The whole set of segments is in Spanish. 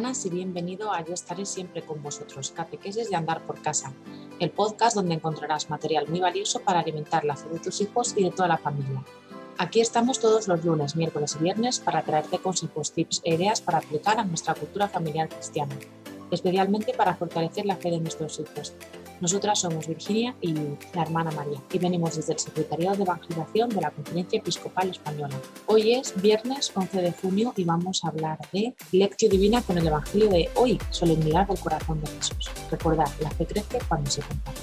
y bienvenido a Yo estaré siempre con vosotros, catequeses de andar por casa, el podcast donde encontrarás material muy valioso para alimentar la fe de tus hijos y de toda la familia. Aquí estamos todos los lunes, miércoles y viernes para traerte consejos, tips e ideas para aplicar a nuestra cultura familiar cristiana, especialmente para fortalecer la fe de nuestros hijos. Nosotras somos Virginia y la hermana María y venimos desde el Secretariado de Evangelización de la Conferencia Episcopal Española. Hoy es viernes 11 de junio y vamos a hablar de Lectio Divina con el Evangelio de hoy, Solemnidad del Corazón de Jesús. Recordad, la fe crece cuando se comparte.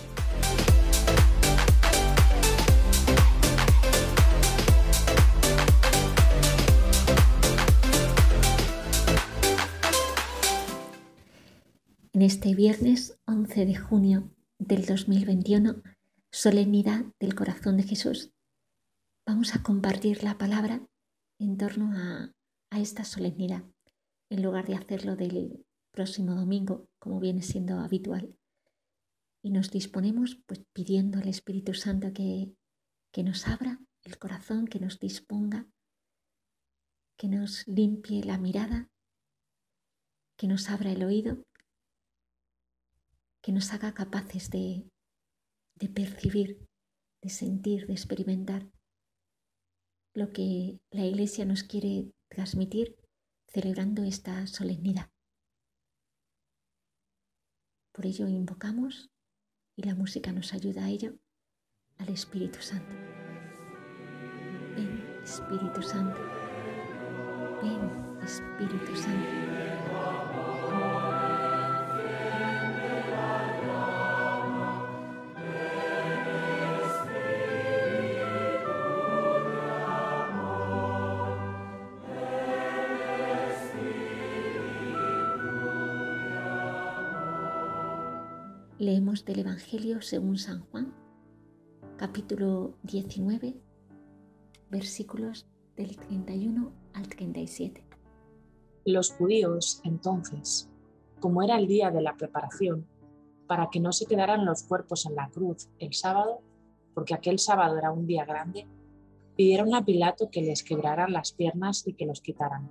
En este viernes 11 de junio del 2021, Solemnidad del Corazón de Jesús, vamos a compartir la palabra en torno a, esta solemnidad, en lugar de hacerlo del próximo domingo, como viene siendo habitual. Y nos disponemos pues pidiendo al Espíritu Santo que, que nos abra el corazón, que nos disponga, que nos limpie la mirada, que nos abra el oído que nos haga capaces de, de percibir, de sentir, de experimentar lo que la Iglesia nos quiere transmitir celebrando esta solemnidad. Por ello invocamos, y la música nos ayuda a ello, al Espíritu Santo. Ven, Espíritu Santo. Ven, Espíritu Santo. Leemos del Evangelio según San Juan, capítulo 19, versículos del 31 al 37. Los judíos, entonces, como era el día de la preparación, para que no se quedaran los cuerpos en la cruz el sábado, porque aquel sábado era un día grande, pidieron a Pilato que les quebraran las piernas y que los quitaran.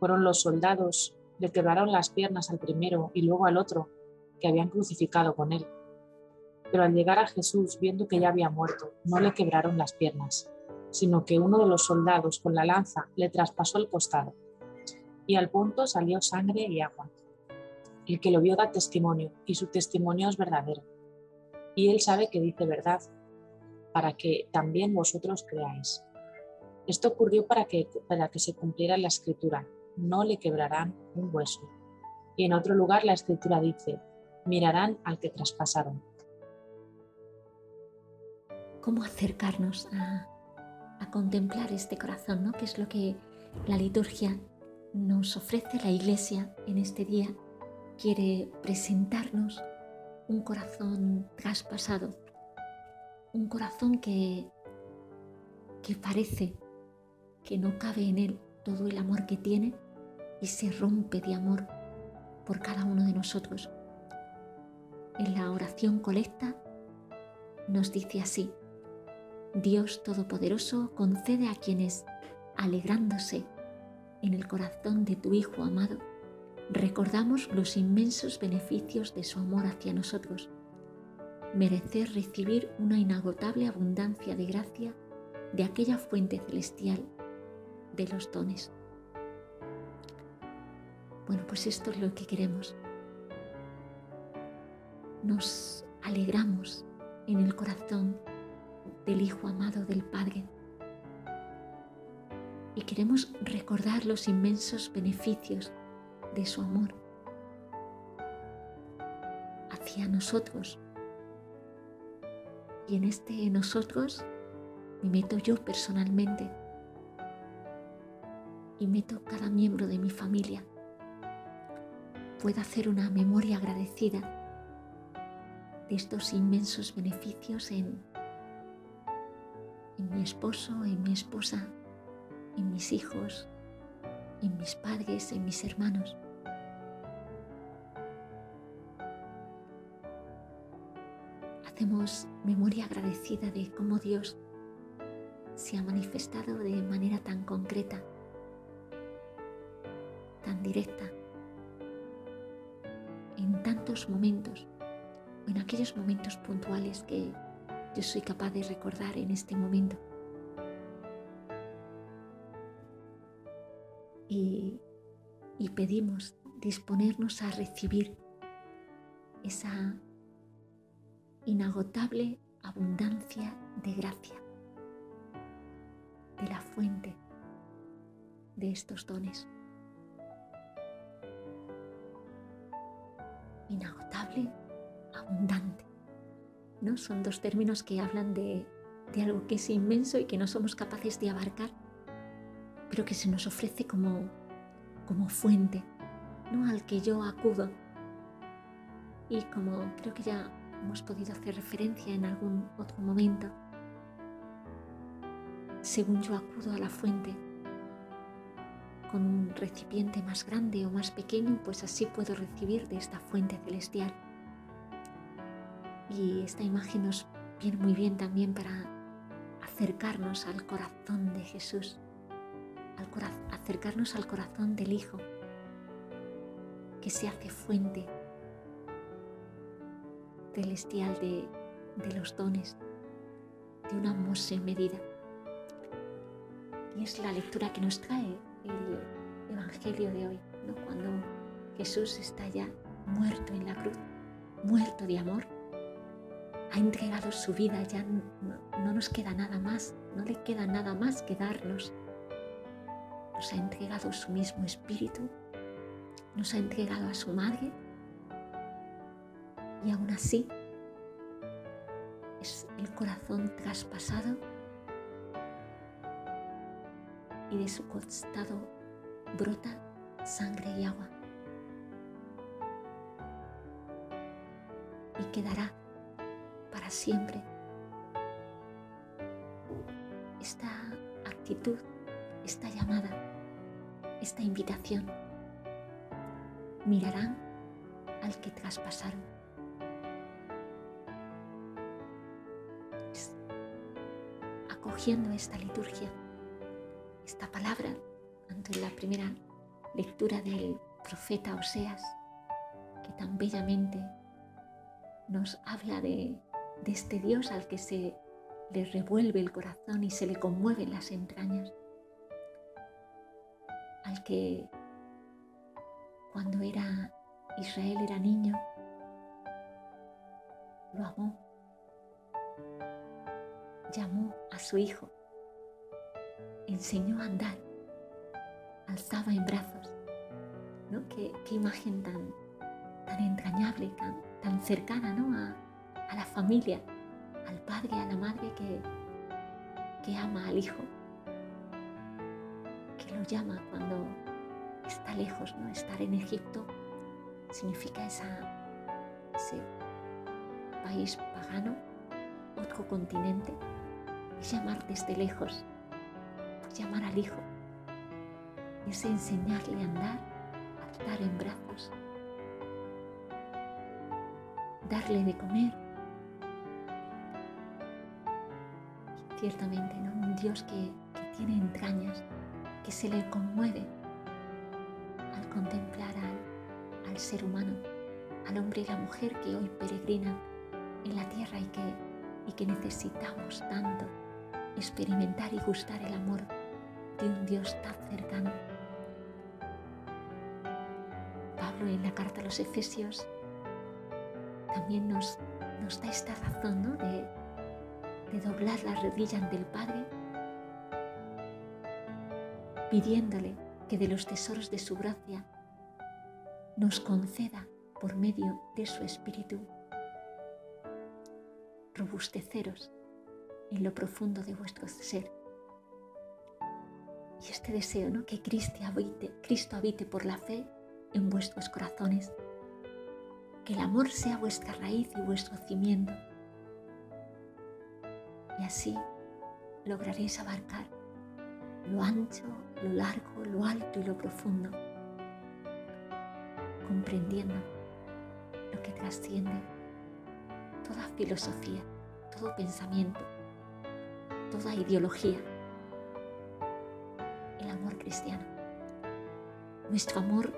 Fueron los soldados, le quebraron las piernas al primero y luego al otro, que habían crucificado con él. Pero al llegar a Jesús, viendo que ya había muerto, no le quebraron las piernas, sino que uno de los soldados con la lanza le traspasó el costado, y al punto salió sangre y agua. El que lo vio da testimonio, y su testimonio es verdadero. Y él sabe que dice verdad, para que también vosotros creáis. Esto ocurrió para que, para que se cumpliera la escritura, no le quebrarán un hueso. Y en otro lugar la escritura dice, mirarán al que traspasaron. ¿Cómo acercarnos a, contemplar este corazón, ¿no? que es lo que la liturgia nos ofrece, la iglesia en este día quiere presentarnos un corazón traspasado, un corazón que, que parece que no cabe en él todo el amor que tiene y se rompe de amor por cada uno de nosotros en la oración colecta nos dice así, Dios Todopoderoso concede a quienes, alegrándose en el corazón de tu Hijo amado, recordamos los inmensos beneficios de su amor hacia nosotros, merecer recibir una inagotable abundancia de gracia de aquella fuente celestial de los dones. Bueno, pues esto es lo que queremos nos alegramos en el corazón del Hijo amado del Padre. Y queremos recordar los inmensos beneficios de su amor hacia nosotros. Y en este nosotros me meto yo personalmente y meto cada miembro de mi familia. Puedo hacer una memoria agradecida de estos inmensos beneficios en, en mi esposo, en mi esposa, en mis hijos, en mis padres, en mis hermanos. Hacemos memoria agradecida de cómo Dios se ha manifestado de manera tan concreta, tan directa tantos momentos, en aquellos momentos puntuales que yo soy capaz de recordar en este momento. Y, y pedimos disponernos a recibir esa inagotable abundancia de gracia de la fuente de estos dones. Inagotable, ¿No? Son dos términos que hablan de, de algo que es inmenso y que no somos capaces de abarcar, pero que se nos ofrece como, como fuente, ¿no? al que yo acudo. Y como creo que ya hemos podido hacer referencia en algún otro momento, según yo acudo a la fuente con un recipiente más grande o más pequeño, pues así puedo recibir de esta fuente celestial. Y esta imagen nos viene muy bien también para acercarnos al corazón de Jesús, acercarnos al corazón del Hijo, que se hace fuente celestial de, los dones, de un amor sin medida. Y es la lectura que nos trae el Evangelio de hoy, cuando Jesús está ya muerto en la cruz, muerto de amor, ha entregado su vida, ya no, no nos queda nada más, no le queda nada más que darnos. Nos ha entregado su mismo espíritu, nos ha entregado a su madre y aún así es el corazón traspasado y de su costado brota sangre y agua. Y quedará siempre esta actitud, esta llamada, esta invitación. Mirarán al que traspasaron. Acogiendo esta liturgia esta palabra, tanto en la primera lectura del profeta Oseas, que tan bellamente nos habla de, de este Dios al que se le revuelve el corazón y se le conmueven las entrañas, al que cuando era Israel era niño, lo amó, llamó a su hijo enseñó a andar, alzaba en brazos. ¿no? Qué, imagen tan, tan entrañable, tan, tan cercana ¿no? a, la familia, al padre, a la madre que, que ama al hijo, que lo llama cuando está lejos, ¿no? Estar en Egipto significa ese país pagano, otro continente, es llamar desde lejos llamar al Hijo, es enseñarle a andar, a estar en brazos, darle de comer. Ciertamente, ¿no? Un Dios que, tiene entrañas, que se le conmueve al contemplar al, al ser humano, al hombre y la mujer que hoy peregrinan en la tierra y que, y que necesitamos tanto experimentar y gustar el amor de un Dios tan cercano. Pablo en la carta a los Efesios también nos, nos da esta razón de, de doblar las rodillas ante el Padre, pidiéndole que de los tesoros de su gracia nos conceda por medio de su Espíritu robusteceros en lo profundo de vuestro ser y este deseo, ¿no? Que Cristo habite, Cristo habite por la fe en vuestros corazones. Que el amor sea vuestra raíz y vuestro cimiento. Y así lograréis abarcar lo ancho, lo largo, lo alto y lo profundo, comprendiendo lo que trasciende toda filosofía, todo pensamiento, toda ideología cristiano. Nuestro amor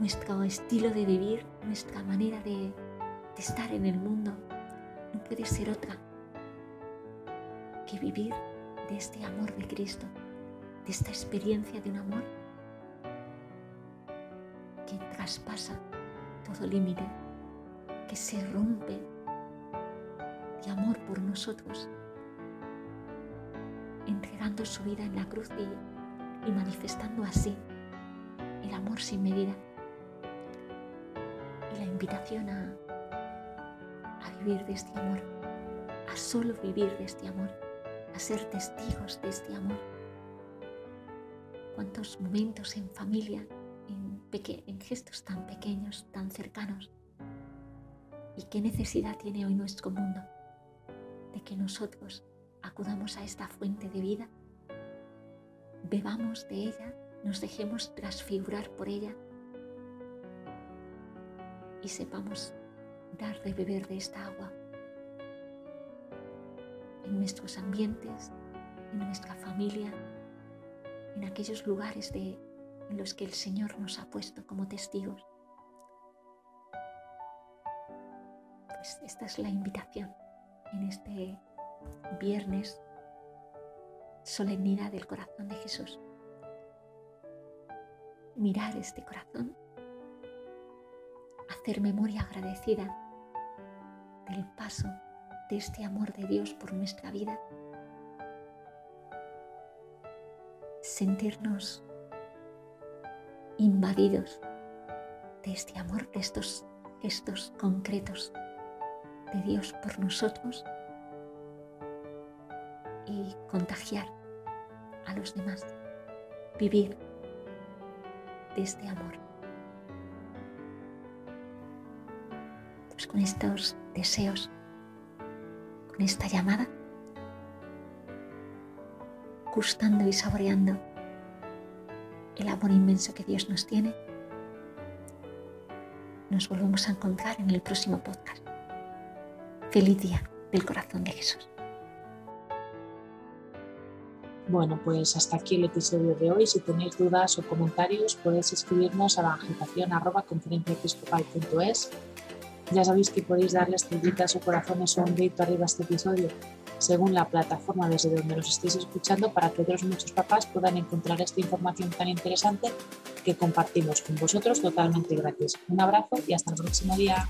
nuestro estilo de vivir, nuestra manera de, de estar en el mundo, no puede ser otra que vivir de este amor de Cristo, de esta experiencia de un amor que traspasa todo límite, que se rompe de amor por nosotros, entregando su vida en la cruz y, manifestando así el amor sin medida. Y la invitación a, a vivir de este amor, a solo vivir de este amor, a ser testigos de este amor. Cuántos momentos en familia en, gestos tan pequeños, tan cercanos. ¿Y qué necesidad tiene hoy nuestro mundo de que nosotros acudamos a esta fuente de vida, bebamos de ella, nos dejemos transfigurar por ella y sepamos dar de beber de esta agua en nuestros ambientes, en nuestra familia, en aquellos lugares de en los que el Señor nos ha puesto como testigos. Pues esta es la invitación en este viernes, solemnidad del corazón de Jesús. Mirar este corazón, hacer memoria agradecida del paso de este amor de Dios por nuestra vida, sentirnos invadidos de este amor, de estos concretos de Dios por nosotros y contagiar a los demás, vivir de este amor. Pues con estos deseos, con esta llamada, gustando y saboreando el amor inmenso que Dios nos tiene, nos volvemos a encontrar en el próximo podcast. Feliz día del corazón de Jesús. Bueno, pues hasta aquí el episodio de hoy. Si tenéis dudas o comentarios, podéis escribirnos a evangelización.conferenciaepiscopal.es. Ya sabéis que podéis darle estrellitas o corazones o un dedito arriba a este episodio según la plataforma desde donde nos estéis escuchando para que otros muchos papás puedan encontrar esta información tan interesante que compartimos con vosotros totalmente gratis. Un abrazo y hasta el próximo día.